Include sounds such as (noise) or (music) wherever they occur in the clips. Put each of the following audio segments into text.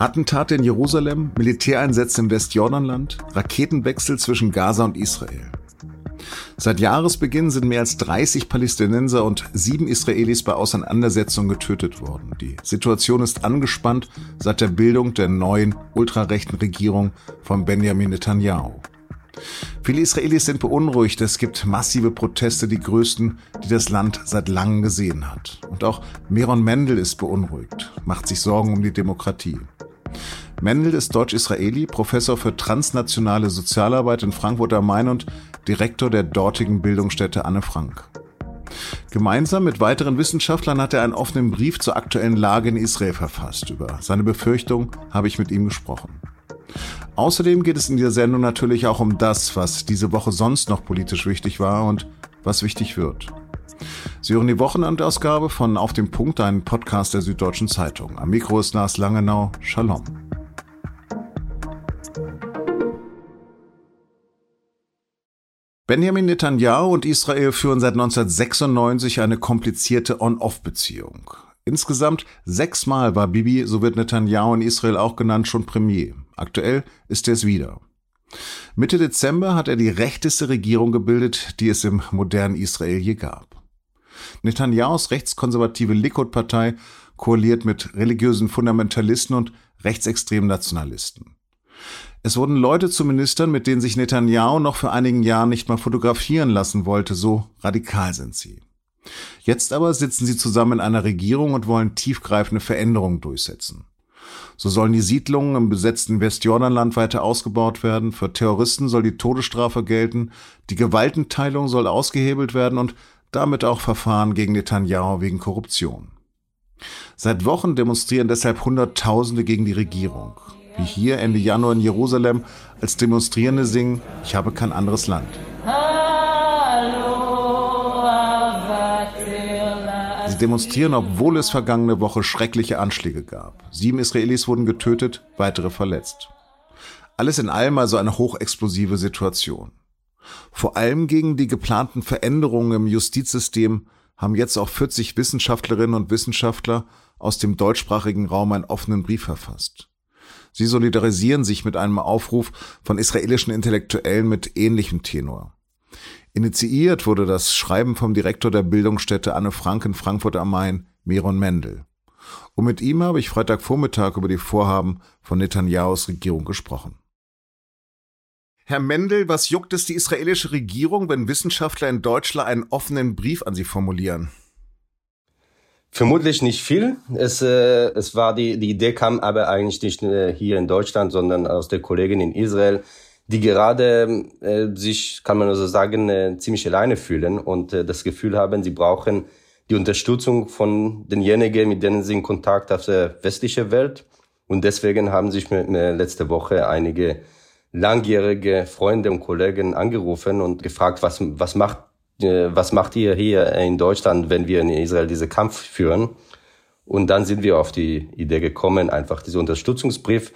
Attentate in Jerusalem, Militäreinsätze im Westjordanland, Raketenwechsel zwischen Gaza und Israel. Seit Jahresbeginn sind mehr als 30 Palästinenser und sieben Israelis bei Auseinandersetzungen getötet worden. Die Situation ist angespannt seit der Bildung der neuen ultrarechten Regierung von Benjamin Netanyahu. Viele Israelis sind beunruhigt. Es gibt massive Proteste, die größten, die das Land seit langem gesehen hat. Und auch Meron Mendel ist beunruhigt, macht sich Sorgen um die Demokratie. Mendel ist Deutsch-Israeli, Professor für transnationale Sozialarbeit in Frankfurt am Main und Direktor der dortigen Bildungsstätte Anne Frank. Gemeinsam mit weiteren Wissenschaftlern hat er einen offenen Brief zur aktuellen Lage in Israel verfasst. Über seine Befürchtung habe ich mit ihm gesprochen. Außerdem geht es in dieser Sendung natürlich auch um das, was diese Woche sonst noch politisch wichtig war und was wichtig wird. Sie hören die Wochenendausgabe von Auf dem Punkt, einen Podcast der Süddeutschen Zeitung. Am Mikro ist Lars Langenau. Shalom. Benjamin Netanyahu und Israel führen seit 1996 eine komplizierte On-Off-Beziehung. Insgesamt sechsmal war Bibi, so wird Netanyahu in Israel auch genannt, schon Premier. Aktuell ist er es wieder. Mitte Dezember hat er die rechteste Regierung gebildet, die es im modernen Israel je gab. Netanyahus rechtskonservative Likud-Partei koaliert mit religiösen Fundamentalisten und rechtsextremen Nationalisten. Es wurden Leute zu Ministern, mit denen sich Netanyahu noch für einigen Jahren nicht mal fotografieren lassen wollte, so radikal sind sie. Jetzt aber sitzen sie zusammen in einer Regierung und wollen tiefgreifende Veränderungen durchsetzen. So sollen die Siedlungen im besetzten Westjordanland weiter ausgebaut werden, für Terroristen soll die Todesstrafe gelten, die Gewaltenteilung soll ausgehebelt werden und damit auch Verfahren gegen Netanyahu wegen Korruption. Seit Wochen demonstrieren deshalb Hunderttausende gegen die Regierung wie hier Ende Januar in Jerusalem, als Demonstrierende singen, ich habe kein anderes Land. Sie demonstrieren, obwohl es vergangene Woche schreckliche Anschläge gab. Sieben Israelis wurden getötet, weitere verletzt. Alles in allem also eine hochexplosive Situation. Vor allem gegen die geplanten Veränderungen im Justizsystem haben jetzt auch 40 Wissenschaftlerinnen und Wissenschaftler aus dem deutschsprachigen Raum einen offenen Brief verfasst. Sie solidarisieren sich mit einem Aufruf von israelischen Intellektuellen mit ähnlichem Tenor. Initiiert wurde das Schreiben vom Direktor der Bildungsstätte Anne Frank in Frankfurt am Main, Meron Mendel. Und mit ihm habe ich Freitagvormittag über die Vorhaben von Netanyahus Regierung gesprochen. Herr Mendel, was juckt es die israelische Regierung, wenn Wissenschaftler in Deutschland einen offenen Brief an sie formulieren? Vermutlich nicht viel. Es, äh, es war die, die Idee kam aber eigentlich nicht äh, hier in Deutschland, sondern aus der Kollegin in Israel, die gerade äh, sich, kann man also sagen, äh, ziemlich alleine fühlen und äh, das Gefühl haben, sie brauchen die Unterstützung von denjenigen, mit denen sie in Kontakt auf der westlichen Welt. Und deswegen haben sich mir letzte Woche einige langjährige Freunde und Kollegen angerufen und gefragt, was, was macht äh, was macht ihr hier in Deutschland, wenn wir in Israel diese Kampf führen? Und dann sind wir auf die Idee gekommen, einfach diese Unterstützungsbrief.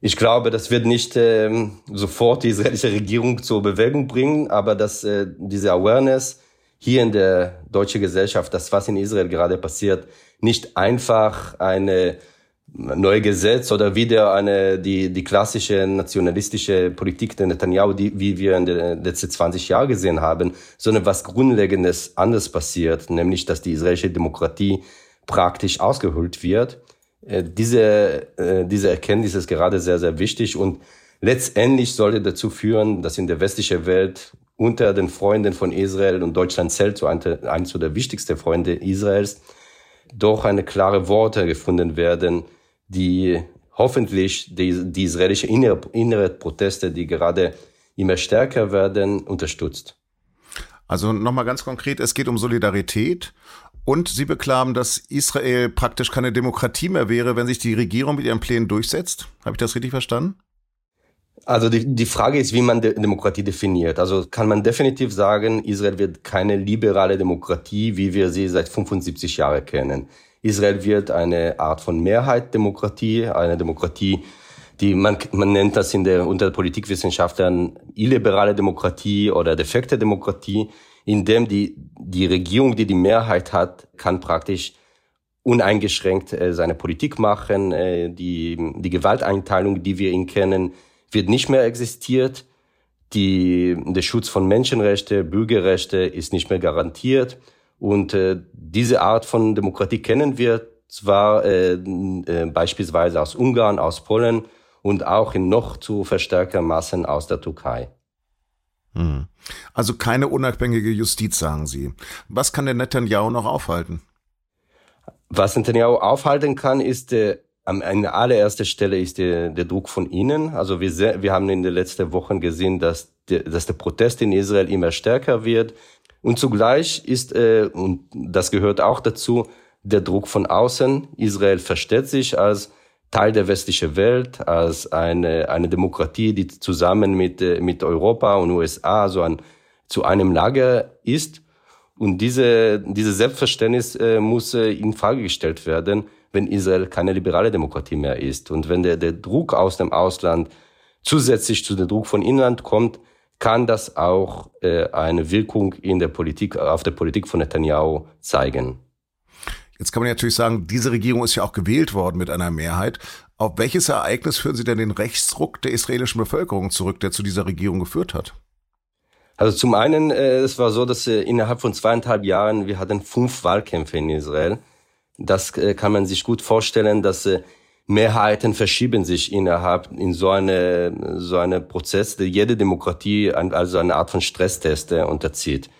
Ich glaube, das wird nicht äh, sofort die israelische Regierung zur Bewegung bringen, aber dass äh, diese Awareness hier in der deutschen Gesellschaft, das was in Israel gerade passiert, nicht einfach eine neue Gesetz oder wieder eine, die, die klassische nationalistische Politik der Netanyahu, die, wie wir in den letzten 20 Jahren gesehen haben, sondern was Grundlegendes anders passiert, nämlich, dass die israelische Demokratie praktisch ausgehöhlt wird. Äh, diese, äh, diese Erkenntnis ist gerade sehr, sehr wichtig und letztendlich sollte dazu führen, dass in der westlichen Welt unter den Freunden von Israel und Deutschland zählt zu eines der wichtigsten Freunde Israels, doch eine klare Worte gefunden werden, die hoffentlich die, die israelische innere, innere Proteste, die gerade immer stärker werden, unterstützt. Also nochmal ganz konkret, es geht um Solidarität und Sie beklagen, dass Israel praktisch keine Demokratie mehr wäre, wenn sich die Regierung mit ihren Plänen durchsetzt. Habe ich das richtig verstanden? Also die, die Frage ist, wie man De Demokratie definiert. Also kann man definitiv sagen, Israel wird keine liberale Demokratie, wie wir sie seit 75 Jahren kennen. Israel wird eine Art von Mehrheitsdemokratie, eine Demokratie, die man, man nennt das in der, unter Politikwissenschaftlern illiberale Demokratie oder defekte Demokratie, in dem die, die Regierung, die die Mehrheit hat, kann praktisch uneingeschränkt äh, seine Politik machen. Äh, die, die Gewalteinteilung, die wir ihn kennen, wird nicht mehr existiert. Die, der Schutz von Menschenrechte, Bürgerrechte ist nicht mehr garantiert. Und äh, diese Art von Demokratie kennen wir zwar äh, äh, beispielsweise aus Ungarn, aus Polen und auch in noch zu verstärkter Massen aus der Türkei. Hm. Also keine unabhängige Justiz, sagen Sie. Was kann der Netanyahu noch aufhalten? Was Netanyahu aufhalten kann, ist äh, an allererster Stelle ist der, der Druck von innen. Also wir, wir haben in den letzten Wochen gesehen, dass der, dass der Protest in Israel immer stärker wird. Und zugleich ist, äh, und das gehört auch dazu, der Druck von außen. Israel versteht sich als Teil der westlichen Welt, als eine, eine Demokratie, die zusammen mit, äh, mit Europa und USA so ein, zu einem Lager ist. Und diese, diese Selbstverständnis äh, muss äh, in Frage gestellt werden, wenn Israel keine liberale Demokratie mehr ist. Und wenn der, der Druck aus dem Ausland zusätzlich zu dem Druck von Inland kommt, kann das auch äh, eine Wirkung in der Politik, auf der Politik von Netanyahu zeigen. Jetzt kann man natürlich sagen, diese Regierung ist ja auch gewählt worden mit einer Mehrheit. Auf welches Ereignis führen Sie denn den Rechtsruck der israelischen Bevölkerung zurück, der zu dieser Regierung geführt hat? Also zum einen, äh, es war so, dass äh, innerhalb von zweieinhalb Jahren wir hatten fünf Wahlkämpfe in Israel. Das äh, kann man sich gut vorstellen, dass äh, Mehrheiten verschieben sich innerhalb in so eine so eine Prozess, der jede Demokratie also eine Art von Stresstest äh, unterzieht.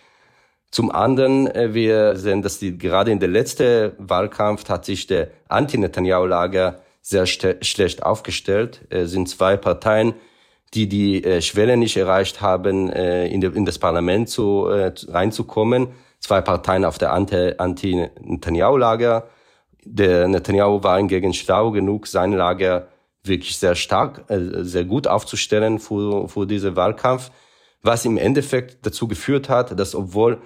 Zum anderen, äh, wir sehen, dass die, gerade in der letzten Wahlkampf hat sich der Anti-Netanyahu-Lager sehr schlecht aufgestellt. Es sind zwei Parteien, die die äh, Schwelle nicht erreicht haben, äh, in, de, in das Parlament zu, äh, reinzukommen. Zwei Parteien auf der Anti-Netanyahu-Lager. Der Netanyahu war hingegen schlau genug, sein Lager wirklich sehr stark, äh, sehr gut aufzustellen für, für diesen Wahlkampf, was im Endeffekt dazu geführt hat, dass obwohl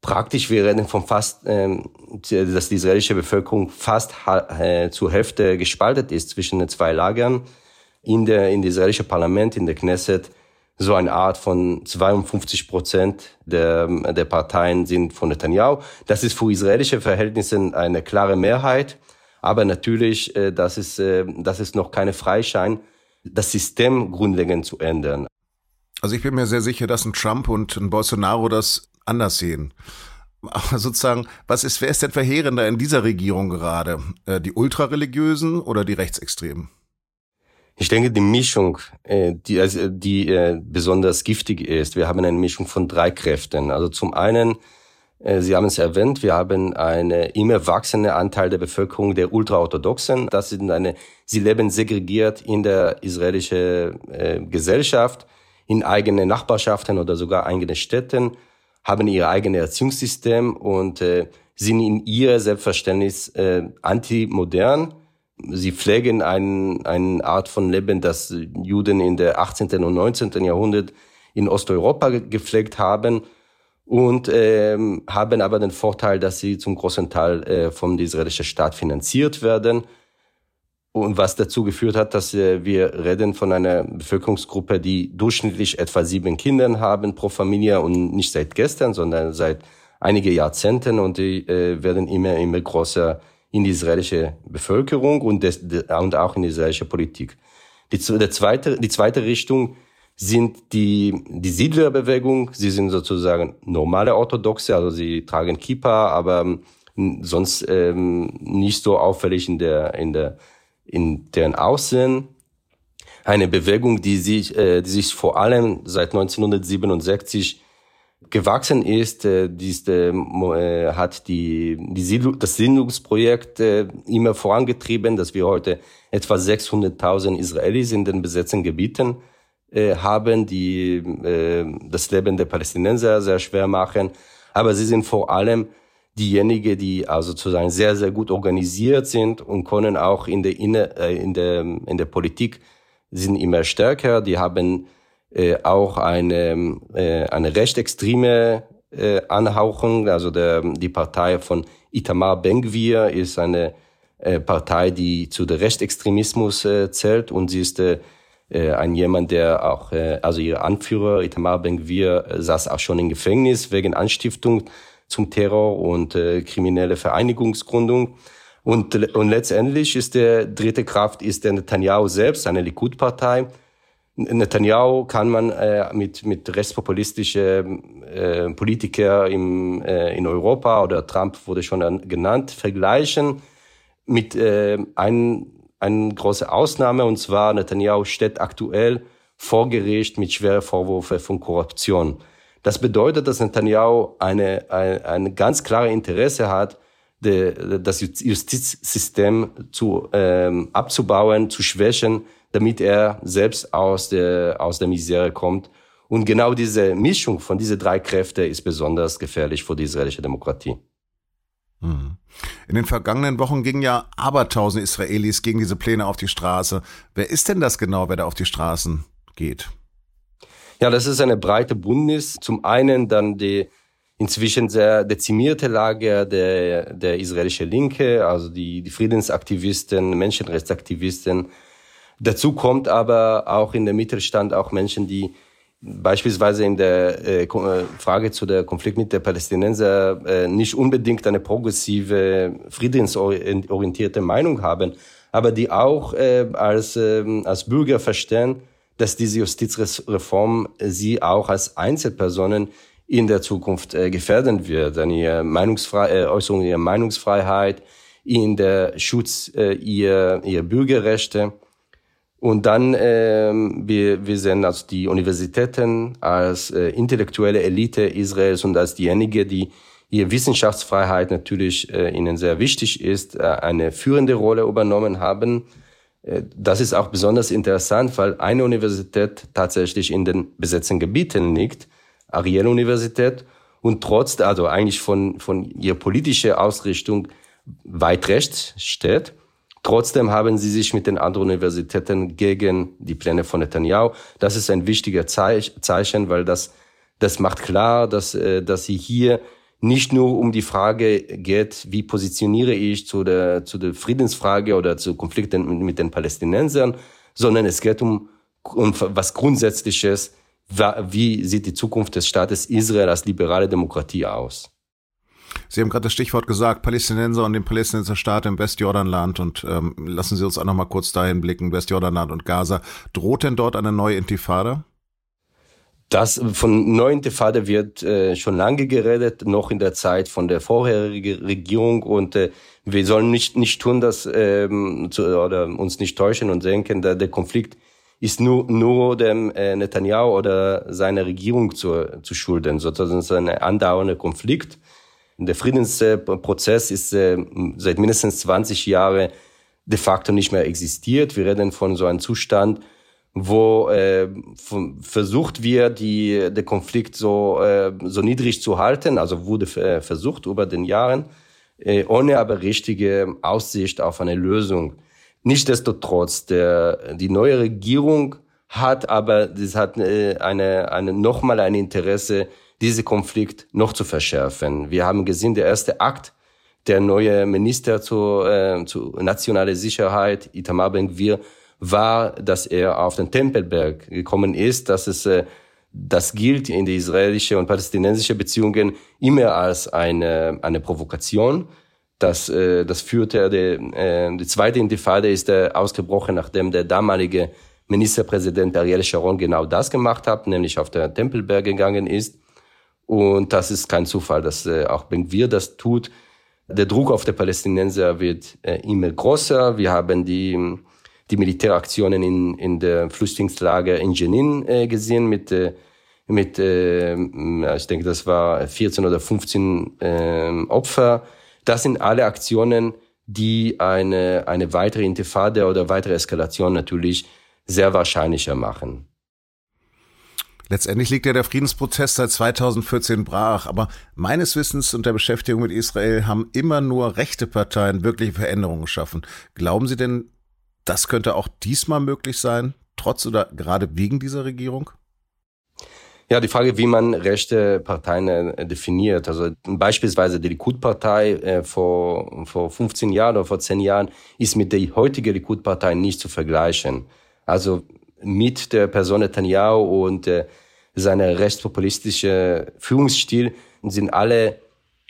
praktisch wir reden von fast, ähm, dass die israelische Bevölkerung fast äh, zur Hälfte gespaltet ist zwischen den zwei Lagern, in der, in der israelische Parlament, in der Knesset, so eine Art von 52 Prozent der, der Parteien sind von Netanyahu. Das ist für israelische Verhältnisse eine klare Mehrheit. Aber natürlich, äh, das ist, äh, das ist noch keine Freischein, das System grundlegend zu ändern. Also ich bin mir sehr sicher, dass ein Trump und ein Bolsonaro das anders sehen. Aber sozusagen, was ist, wer ist denn verheerender in dieser Regierung gerade? Äh, die Ultrareligiösen oder die Rechtsextremen? Ich denke, die Mischung, äh, die, also die äh, besonders giftig ist, wir haben eine Mischung von drei Kräften. Also zum einen, äh, Sie haben es erwähnt, wir haben einen immer wachsenden Anteil der Bevölkerung der Ultraorthodoxen. Das sind eine, sie leben segregiert in der israelischen äh, Gesellschaft, in eigenen Nachbarschaften oder sogar eigenen Städten, haben ihr eigenes Erziehungssystem und äh, sind in ihr Selbstverständnis äh, antimodern sie pflegen ein, eine Art von Leben, das Juden in der 18. und 19. Jahrhundert in Osteuropa gepflegt haben und ähm, haben aber den Vorteil, dass sie zum großen Teil äh, vom israelischen Staat finanziert werden. Und was dazu geführt hat, dass äh, wir reden von einer Bevölkerungsgruppe, die durchschnittlich etwa sieben Kinder haben pro Familie und nicht seit gestern, sondern seit einige Jahrzehnten und die äh, werden immer, immer größer in die israelische Bevölkerung und, des, und auch in die israelische Politik. Die, die, zweite, die zweite Richtung sind die, die Siedlerbewegung. Sie sind sozusagen normale Orthodoxe, also sie tragen Kippa, aber ähm, sonst ähm, nicht so auffällig in der, in der, in deren Aussehen. Eine Bewegung, die sich, äh, die sich vor allem seit 1967 gewachsen ist. Äh, äh, äh, hat die, die Siedlung, das Siedlungsprojekt immer vorangetrieben, dass wir heute etwa 600.000 Israelis in den besetzten Gebieten haben, die das Leben der Palästinenser sehr schwer machen. Aber sie sind vor allem diejenigen, die also sozusagen sehr, sehr gut organisiert sind und können auch in der, äh, in der, in der Politik sind immer stärker. Die haben äh, auch eine, äh, eine rechtsextreme äh, Anhauchung. Also der, die Partei von Itamar Ben-Gvir ist eine äh, Partei, die zu der Rechtsextremismus äh, zählt und sie ist äh, äh ein jemand, der auch, äh, also ihr Anführer Itamar Ben-Gvir äh, saß auch schon im Gefängnis wegen Anstiftung zum Terror und äh, kriminelle Vereinigungsgründung. Und, und letztendlich ist der dritte Kraft ist der Netanyahu selbst, eine Likud-Partei. Netanyahu kann man äh, mit, mit rechtspopulistischen äh, Politiker im, äh, in Europa oder Trump wurde schon genannt, vergleichen mit äh, ein, eine große Ausnahme und zwar Netanyahu steht aktuell vor Gericht mit schweren Vorwürfen von Korruption. Das bedeutet, dass Netanyahu eine, eine, eine ganz klare Interesse hat, de, das Justizsystem zu, ähm, abzubauen, zu schwächen, damit er selbst aus der, aus der Misere kommt. Und genau diese Mischung von diesen drei Kräften ist besonders gefährlich für die israelische Demokratie. Hm. In den vergangenen Wochen gingen ja abertausend Israelis gegen diese Pläne auf die Straße. Wer ist denn das genau, wer da auf die Straßen geht? Ja, das ist eine breite Bündnis. Zum einen dann die inzwischen sehr dezimierte Lage der, der israelische Linke, also die, die Friedensaktivisten, Menschenrechtsaktivisten. Dazu kommt aber auch in der Mittelstand auch Menschen, die beispielsweise in der äh, äh Frage zu der Konflikt mit der Palästinenser äh, nicht unbedingt eine progressive, friedensorientierte Meinung haben, aber die auch äh, als, äh, als Bürger verstehen, dass diese Justizreform sie auch als Einzelpersonen in der Zukunft äh, gefährden wird, an ihrer Meinungsfrei äh, Äußerung ihrer Meinungsfreiheit, in der Schutz äh, ihrer, ihrer Bürgerrechte. Und dann, äh, wir, wir sehen also die Universitäten als äh, intellektuelle Elite Israels und als diejenigen, die ihre Wissenschaftsfreiheit natürlich äh, ihnen sehr wichtig ist, äh, eine führende Rolle übernommen haben. Äh, das ist auch besonders interessant, weil eine Universität tatsächlich in den besetzten Gebieten liegt Ariel-Universität und trotz, also eigentlich von, von ihrer politischen Ausrichtung weit rechts steht. Trotzdem haben sie sich mit den anderen Universitäten gegen die Pläne von Netanyahu. Das ist ein wichtiger Zeichen, weil das, das macht klar, dass, äh, dass sie hier nicht nur um die Frage geht, wie positioniere ich zu der, zu der Friedensfrage oder zu Konflikten mit den Palästinensern, sondern es geht um, um was Grundsätzliches, wie sieht die Zukunft des Staates Israel als liberale Demokratie aus? Sie haben gerade das Stichwort gesagt, Palästinenser und den Palästinenser Staat im Westjordanland und ähm, lassen Sie uns auch noch mal kurz dahin blicken, Westjordanland und Gaza. Droht denn dort eine neue Intifada? Das von neuen Intifada wird äh, schon lange geredet, noch in der Zeit von der vorherigen Regierung und äh, wir sollen nicht nicht tun, dass ähm, zu, oder uns nicht täuschen und denken, dass der Konflikt ist nur, nur dem äh, Netanyahu oder seiner Regierung zu, zu schulden, sozusagen so ein andauernder Konflikt. Der Friedensprozess ist äh, seit mindestens 20 Jahren de facto nicht mehr existiert. Wir reden von so einem Zustand, wo äh, versucht wird, die, der Konflikt so, äh, so niedrig zu halten, also wurde äh, versucht über den Jahren, äh, ohne aber richtige Aussicht auf eine Lösung. Nichtsdestotrotz, der, die neue Regierung hat aber, das hat äh, eine, eine, nochmal ein Interesse, diese Konflikt noch zu verschärfen. Wir haben gesehen, der erste Akt, der neue Minister zur, äh, zu nationaler Sicherheit, Itamar Ben-Gvir, war, dass er auf den Tempelberg gekommen ist, dass es äh, das gilt in die israelische und palästinensische Beziehungen immer als eine, eine Provokation. Das, äh, das führte, die, äh, die zweite Intifada ist äh, ausgebrochen, nachdem der damalige Ministerpräsident Ariel Sharon genau das gemacht hat, nämlich auf der Tempelberg gegangen ist. Und das ist kein Zufall, dass äh, auch Ben-Gvir das tut. Der Druck auf die Palästinenser wird äh, immer größer. Wir haben die, die Militäraktionen in, in der Flüchtlingslager in Jenin äh, gesehen mit, äh, mit äh, ich denke, das war 14 oder 15 äh, Opfer das sind alle Aktionen, die eine, eine weitere Intifada oder weitere Eskalation natürlich sehr wahrscheinlicher machen. Letztendlich liegt ja der Friedensprozess seit 2014 brach, aber meines Wissens und der Beschäftigung mit Israel haben immer nur rechte Parteien wirkliche Veränderungen geschaffen. Glauben Sie denn, das könnte auch diesmal möglich sein, trotz oder gerade wegen dieser Regierung? Ja, die Frage, wie man rechte Parteien äh, definiert. Also beispielsweise die Likud-Partei äh, vor, vor 15 Jahren oder vor 10 Jahren ist mit der heutigen Likud-Partei nicht zu vergleichen. Also mit der Person Netanyahu und äh, seiner rechtspopulistische Führungsstil sind alle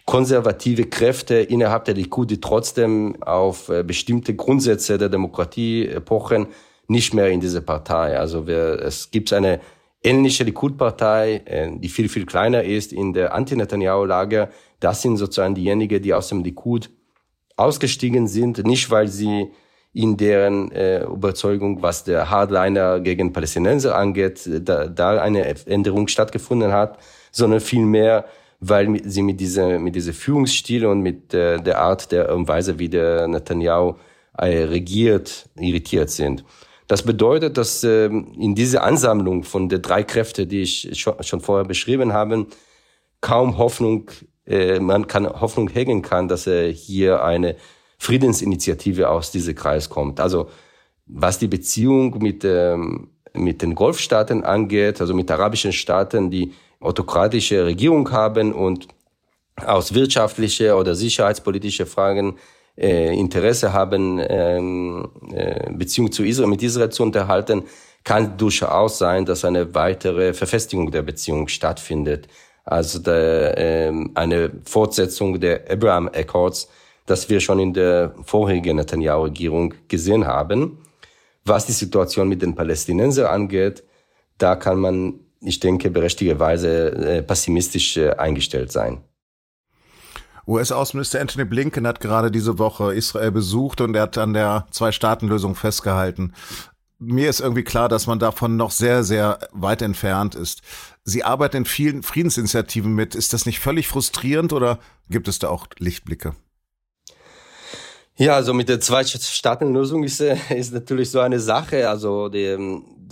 konservative Kräfte innerhalb der Likud, die trotzdem auf äh, bestimmte Grundsätze der Demokratie pochen, nicht mehr in diese Partei. Also wir, es gibt eine ähnliche Likud-Partei, äh, die viel, viel kleiner ist in der Anti-Netanyahu-Lager. Das sind sozusagen diejenigen, die aus dem Likud ausgestiegen sind, nicht weil sie in deren äh, Überzeugung, was der Hardliner gegen Palästinenser angeht, da, da eine Änderung stattgefunden hat, sondern vielmehr, weil sie mit dieser, mit dieser Führungsstil und mit äh, der Art der und Weise, wie der Netanyahu äh, regiert, irritiert sind. Das bedeutet, dass äh, in dieser Ansammlung von den drei Kräften, die ich schon, schon vorher beschrieben habe, kaum Hoffnung, äh, man kann Hoffnung hegen kann, dass er hier eine Friedensinitiative aus diesem Kreis kommt. Also was die Beziehung mit, ähm, mit den Golfstaaten angeht, also mit arabischen Staaten, die autokratische Regierung haben und aus wirtschaftliche oder sicherheitspolitische Fragen äh, Interesse haben, ähm, äh, Beziehung zu Israel, mit Israel zu unterhalten, kann durchaus sein, dass eine weitere Verfestigung der Beziehung stattfindet. Also der, äh, eine Fortsetzung der Abraham Accords, das wir schon in der vorherigen Netanyahu-Regierung gesehen haben. Was die Situation mit den Palästinensern angeht, da kann man, ich denke, berechtigterweise äh, pessimistisch äh, eingestellt sein. US-Außenminister Anthony Blinken hat gerade diese Woche Israel besucht und er hat an der Zwei-Staaten-Lösung festgehalten. Mir ist irgendwie klar, dass man davon noch sehr, sehr weit entfernt ist. Sie arbeiten in vielen Friedensinitiativen mit. Ist das nicht völlig frustrierend oder gibt es da auch Lichtblicke? Ja, also mit der Zwei-Staaten-Lösung ist, äh, ist natürlich so eine Sache. Also die,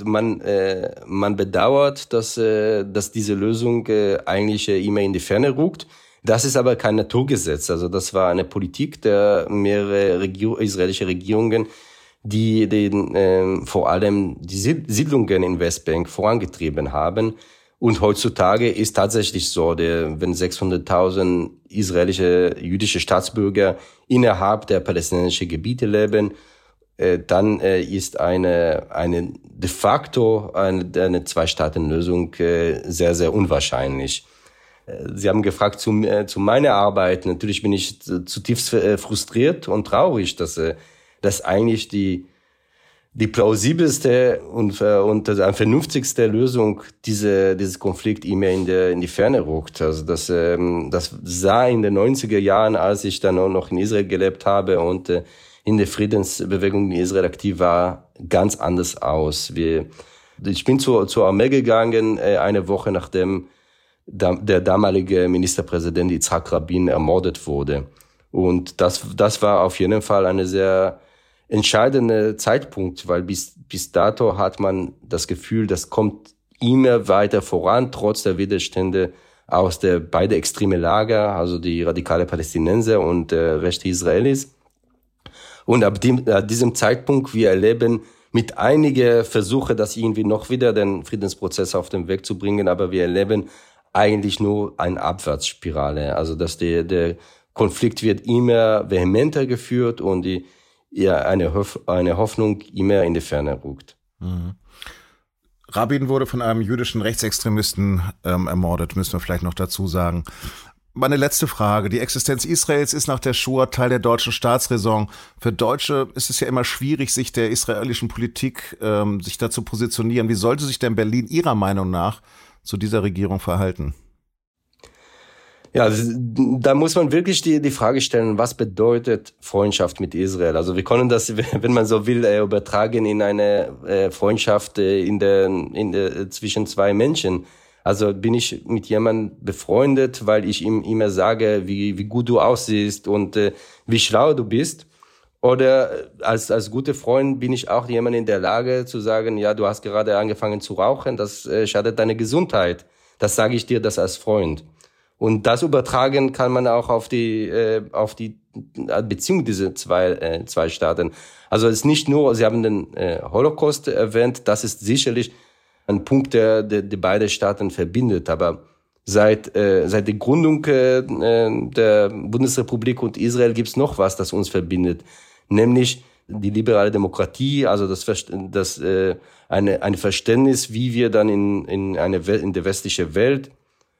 man, äh, man bedauert, dass, äh, dass diese Lösung äh, eigentlich äh, immer in die Ferne rückt. Das ist aber kein Naturgesetz. Also das war eine Politik der mehrere Regio israelische Regierungen, die den, äh, vor allem die Siedlungen in Westbank vorangetrieben haben. Und heutzutage ist tatsächlich so, der, wenn 600.000 israelische jüdische Staatsbürger innerhalb der palästinensischen Gebiete leben, äh, dann äh, ist eine, eine de facto eine, eine Zwei-Staaten-Lösung äh, sehr, sehr unwahrscheinlich. Sie haben gefragt zu, äh, zu meiner Arbeit. Natürlich bin ich zutiefst äh, frustriert und traurig, dass, äh, dass eigentlich die, die plausibelste und, äh, und äh, vernünftigste Lösung diese, dieses Konflikt immer in, der, in die Ferne rückt. Also das, ähm, das sah in den 90er Jahren, als ich dann auch noch in Israel gelebt habe und äh, in der Friedensbewegung in Israel aktiv war, ganz anders aus. Wir, ich bin zur, zur Armee gegangen, äh, eine Woche nachdem der damalige Ministerpräsident Yitzhak Rabin ermordet wurde. Und das, das war auf jeden Fall eine sehr entscheidende Zeitpunkt, weil bis, bis dato hat man das Gefühl, das kommt immer weiter voran, trotz der Widerstände aus der beide extreme Lager, also die radikale Palästinenser und äh, rechte Israelis. Und ab, dem, ab diesem Zeitpunkt, wir erleben mit einige Versuche, das irgendwie noch wieder den Friedensprozess auf den Weg zu bringen, aber wir erleben eigentlich nur eine Abwärtsspirale. Also dass der, der Konflikt wird immer vehementer geführt und die, ja, eine, Hoff, eine Hoffnung immer in die Ferne rückt. Mhm. Rabin wurde von einem jüdischen Rechtsextremisten ähm, ermordet, müssen wir vielleicht noch dazu sagen. Meine letzte Frage. Die Existenz Israels ist nach der Shoah Teil der deutschen Staatsräson. Für Deutsche ist es ja immer schwierig, sich der israelischen Politik, ähm, sich dazu positionieren. Wie sollte sich denn Berlin Ihrer Meinung nach zu dieser Regierung verhalten? Ja, da muss man wirklich die, die Frage stellen, was bedeutet Freundschaft mit Israel? Also wir können das, (laughs) wenn man so will, äh, übertragen in eine äh, Freundschaft äh, in der, in der, zwischen zwei Menschen. Also bin ich mit jemandem befreundet, weil ich ihm immer sage, wie, wie gut du aussiehst und äh, wie schlau du bist. Oder als, als gute Freund bin ich auch jemand in der Lage zu sagen, ja, du hast gerade angefangen zu rauchen, das äh, schadet deine Gesundheit. Das sage ich dir das als Freund. Und das übertragen kann man auch auf die, äh, auf die Beziehung dieser zwei, äh, zwei Staaten. Also es ist nicht nur, Sie haben den äh, Holocaust erwähnt, das ist sicherlich ein Punkt, der, der, der beide Staaten verbindet. Aber seit, äh, seit der Gründung äh, der Bundesrepublik und Israel gibt es noch was, das uns verbindet nämlich die liberale Demokratie, also das, das äh, eine, ein Verständnis, wie wir dann in, in, eine, in der westlichen Welt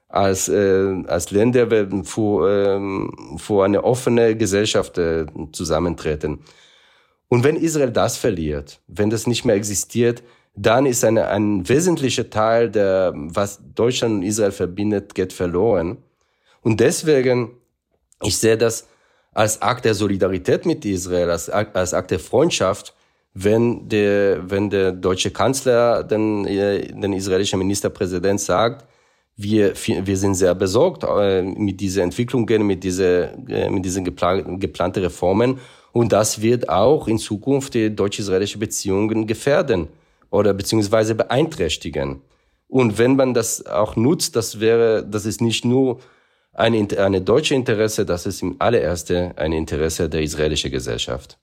als, äh, als Länder für, ähm, für eine offene Gesellschaft äh, zusammentreten. Und wenn Israel das verliert, wenn das nicht mehr existiert, dann ist eine, ein wesentlicher Teil der, was Deutschland und Israel verbindet, geht verloren. Und deswegen, ich sehe das als Akt der Solidarität mit Israel, als, als Akt der Freundschaft, wenn der, wenn der deutsche Kanzler den, äh, den israelischen Ministerpräsident sagt, wir, wir sind sehr besorgt äh, mit dieser Entwicklungen, mit, dieser, äh, mit diesen geplan geplanten Reformen. Und das wird auch in Zukunft die deutsch-israelische Beziehungen gefährden oder beziehungsweise beeinträchtigen. Und wenn man das auch nutzt, das wäre, das ist nicht nur eine, eine deutsche Interesse, das ist im allererste ein Interesse der israelischen Gesellschaft.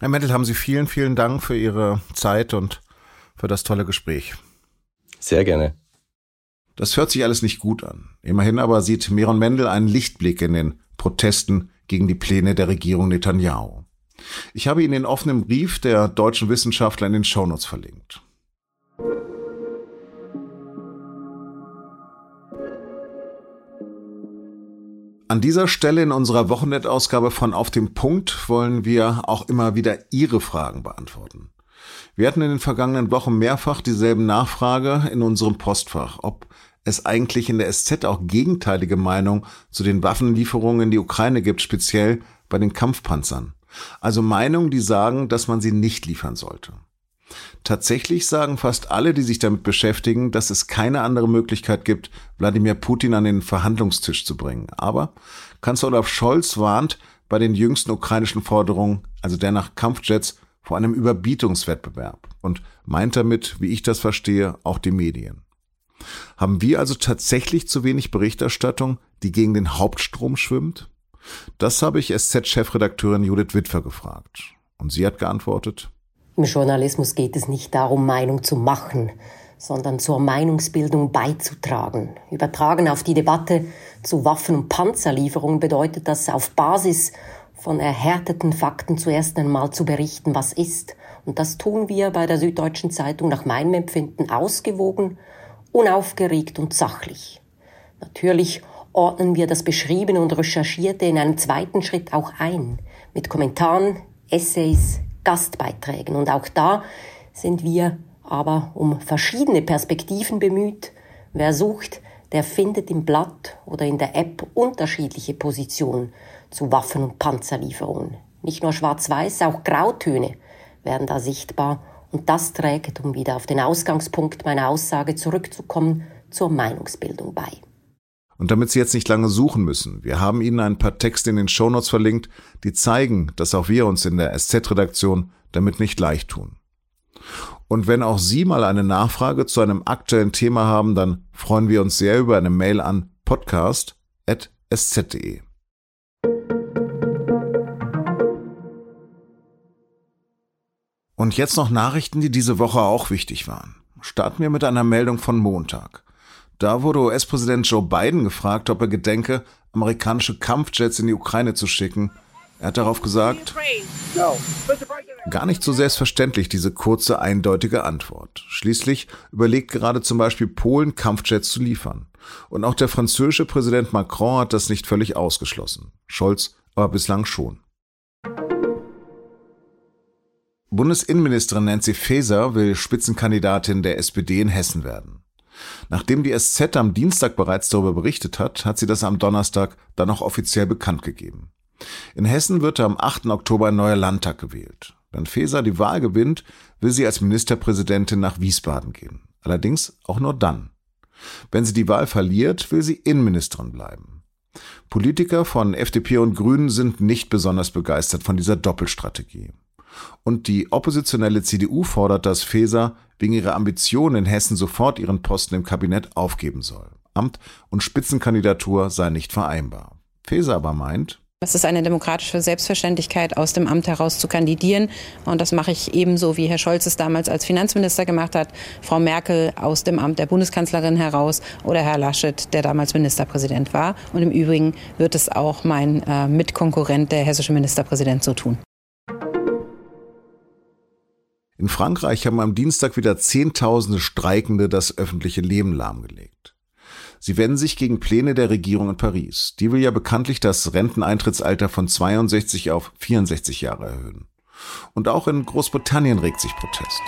Herr Mendel, haben Sie vielen, vielen Dank für Ihre Zeit und für das tolle Gespräch. Sehr gerne. Das hört sich alles nicht gut an. Immerhin aber sieht Miron Mendel einen Lichtblick in den Protesten gegen die Pläne der Regierung Netanyahu. Ich habe Ihnen den offenen Brief der deutschen Wissenschaftler in den Shownotes verlinkt. An dieser Stelle in unserer Wochenendausgabe von Auf dem Punkt wollen wir auch immer wieder Ihre Fragen beantworten. Wir hatten in den vergangenen Wochen mehrfach dieselben Nachfrage in unserem Postfach, ob es eigentlich in der SZ auch gegenteilige Meinung zu den Waffenlieferungen in die Ukraine gibt, speziell bei den Kampfpanzern. Also Meinungen, die sagen, dass man sie nicht liefern sollte. Tatsächlich sagen fast alle, die sich damit beschäftigen, dass es keine andere Möglichkeit gibt, Wladimir Putin an den Verhandlungstisch zu bringen. Aber Kanzler Olaf Scholz warnt bei den jüngsten ukrainischen Forderungen, also der nach Kampfjets, vor einem Überbietungswettbewerb und meint damit, wie ich das verstehe, auch die Medien. Haben wir also tatsächlich zu wenig Berichterstattung, die gegen den Hauptstrom schwimmt? Das habe ich SZ-Chefredakteurin Judith Witwer gefragt. Und sie hat geantwortet, im Journalismus geht es nicht darum, Meinung zu machen, sondern zur Meinungsbildung beizutragen. Übertragen auf die Debatte zu Waffen- und Panzerlieferungen bedeutet das auf Basis von erhärteten Fakten zuerst einmal zu berichten, was ist. Und das tun wir bei der Süddeutschen Zeitung nach meinem Empfinden ausgewogen, unaufgeregt und sachlich. Natürlich ordnen wir das Beschriebene und Recherchierte in einem zweiten Schritt auch ein, mit Kommentaren, Essays, Gastbeiträgen. Und auch da sind wir aber um verschiedene Perspektiven bemüht. Wer sucht, der findet im Blatt oder in der App unterschiedliche Positionen zu Waffen- und Panzerlieferungen. Nicht nur schwarz-weiß, auch Grautöne werden da sichtbar. Und das trägt, um wieder auf den Ausgangspunkt meiner Aussage zurückzukommen, zur Meinungsbildung bei. Und damit Sie jetzt nicht lange suchen müssen, wir haben Ihnen ein paar Texte in den Shownotes verlinkt, die zeigen, dass auch wir uns in der SZ-Redaktion damit nicht leicht tun. Und wenn auch Sie mal eine Nachfrage zu einem aktuellen Thema haben, dann freuen wir uns sehr über eine Mail an podcast.sz.de. Und jetzt noch Nachrichten, die diese Woche auch wichtig waren. Starten wir mit einer Meldung von Montag. Da wurde US-Präsident Joe Biden gefragt, ob er gedenke, amerikanische Kampfjets in die Ukraine zu schicken. Er hat darauf gesagt, gar nicht so selbstverständlich diese kurze, eindeutige Antwort. Schließlich überlegt gerade zum Beispiel Polen, Kampfjets zu liefern. Und auch der französische Präsident Macron hat das nicht völlig ausgeschlossen. Scholz aber bislang schon. Bundesinnenministerin Nancy Faeser will Spitzenkandidatin der SPD in Hessen werden. Nachdem die SZ am Dienstag bereits darüber berichtet hat, hat sie das am Donnerstag dann auch offiziell bekannt gegeben. In Hessen wird am 8. Oktober ein neuer Landtag gewählt. Wenn Feser die Wahl gewinnt, will sie als Ministerpräsidentin nach Wiesbaden gehen. Allerdings auch nur dann. Wenn sie die Wahl verliert, will sie Innenministerin bleiben. Politiker von FDP und Grünen sind nicht besonders begeistert von dieser Doppelstrategie. Und die oppositionelle CDU fordert, dass Feser wegen ihrer Ambitionen in Hessen sofort ihren Posten im Kabinett aufgeben soll. Amt und Spitzenkandidatur sei nicht vereinbar. Feser aber meint, es ist eine demokratische Selbstverständlichkeit, aus dem Amt heraus zu kandidieren. Und das mache ich ebenso, wie Herr Scholz es damals als Finanzminister gemacht hat, Frau Merkel aus dem Amt der Bundeskanzlerin heraus oder Herr Laschet, der damals Ministerpräsident war. Und im Übrigen wird es auch mein äh, Mitkonkurrent, der hessische Ministerpräsident, so tun. In Frankreich haben am Dienstag wieder Zehntausende Streikende das öffentliche Leben lahmgelegt. Sie wenden sich gegen Pläne der Regierung in Paris. Die will ja bekanntlich das Renteneintrittsalter von 62 auf 64 Jahre erhöhen. Und auch in Großbritannien regt sich Protest.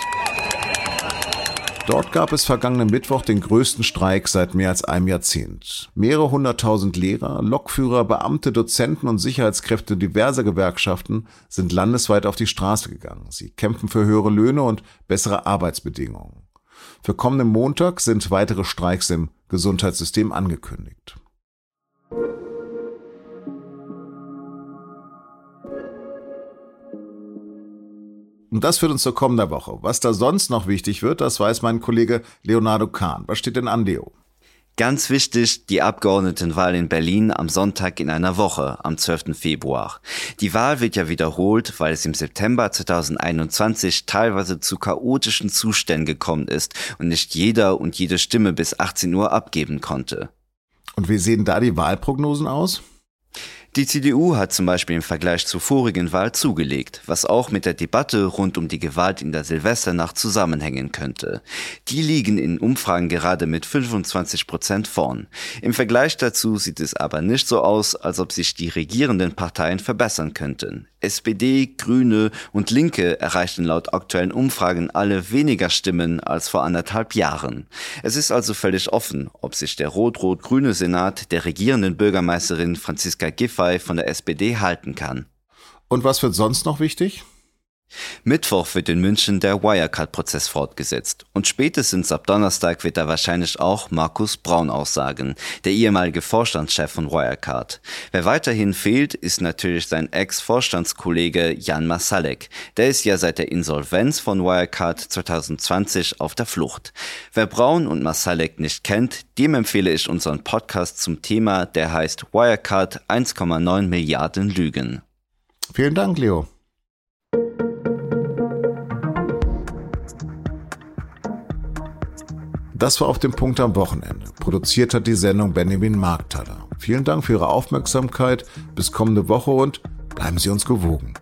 Dort gab es vergangenen Mittwoch den größten Streik seit mehr als einem Jahrzehnt. Mehrere hunderttausend Lehrer, Lokführer, Beamte, Dozenten und Sicherheitskräfte diverser Gewerkschaften sind landesweit auf die Straße gegangen. Sie kämpfen für höhere Löhne und bessere Arbeitsbedingungen. Für kommenden Montag sind weitere Streiks im Gesundheitssystem angekündigt. Und das führt uns zur kommenden Woche. Was da sonst noch wichtig wird, das weiß mein Kollege Leonardo Kahn. Was steht denn an, Leo? Ganz wichtig, die Abgeordnetenwahl in Berlin am Sonntag in einer Woche, am 12. Februar. Die Wahl wird ja wiederholt, weil es im September 2021 teilweise zu chaotischen Zuständen gekommen ist und nicht jeder und jede Stimme bis 18 Uhr abgeben konnte. Und wie sehen da die Wahlprognosen aus? Die CDU hat zum Beispiel im Vergleich zur vorigen Wahl zugelegt, was auch mit der Debatte rund um die Gewalt in der Silvesternacht zusammenhängen könnte. Die liegen in Umfragen gerade mit 25 Prozent vorn. Im Vergleich dazu sieht es aber nicht so aus, als ob sich die regierenden Parteien verbessern könnten. SPD, Grüne und Linke erreichten laut aktuellen Umfragen alle weniger Stimmen als vor anderthalb Jahren. Es ist also völlig offen, ob sich der rot-rot-grüne Senat der regierenden Bürgermeisterin Franziska Von der SPD halten kann. Und was wird sonst noch wichtig? Mittwoch wird in München der Wirecard-Prozess fortgesetzt und spätestens ab Donnerstag wird da wahrscheinlich auch Markus Braun aussagen, der ehemalige Vorstandschef von Wirecard. Wer weiterhin fehlt, ist natürlich sein Ex-Vorstandskollege Jan Masalek. Der ist ja seit der Insolvenz von Wirecard 2020 auf der Flucht. Wer Braun und Masalek nicht kennt, dem empfehle ich unseren Podcast zum Thema, der heißt Wirecard 1,9 Milliarden Lügen. Vielen Dank, Leo. Das war auf dem Punkt am Wochenende. Produziert hat die Sendung Benjamin Markthaler. Vielen Dank für Ihre Aufmerksamkeit. Bis kommende Woche und bleiben Sie uns gewogen.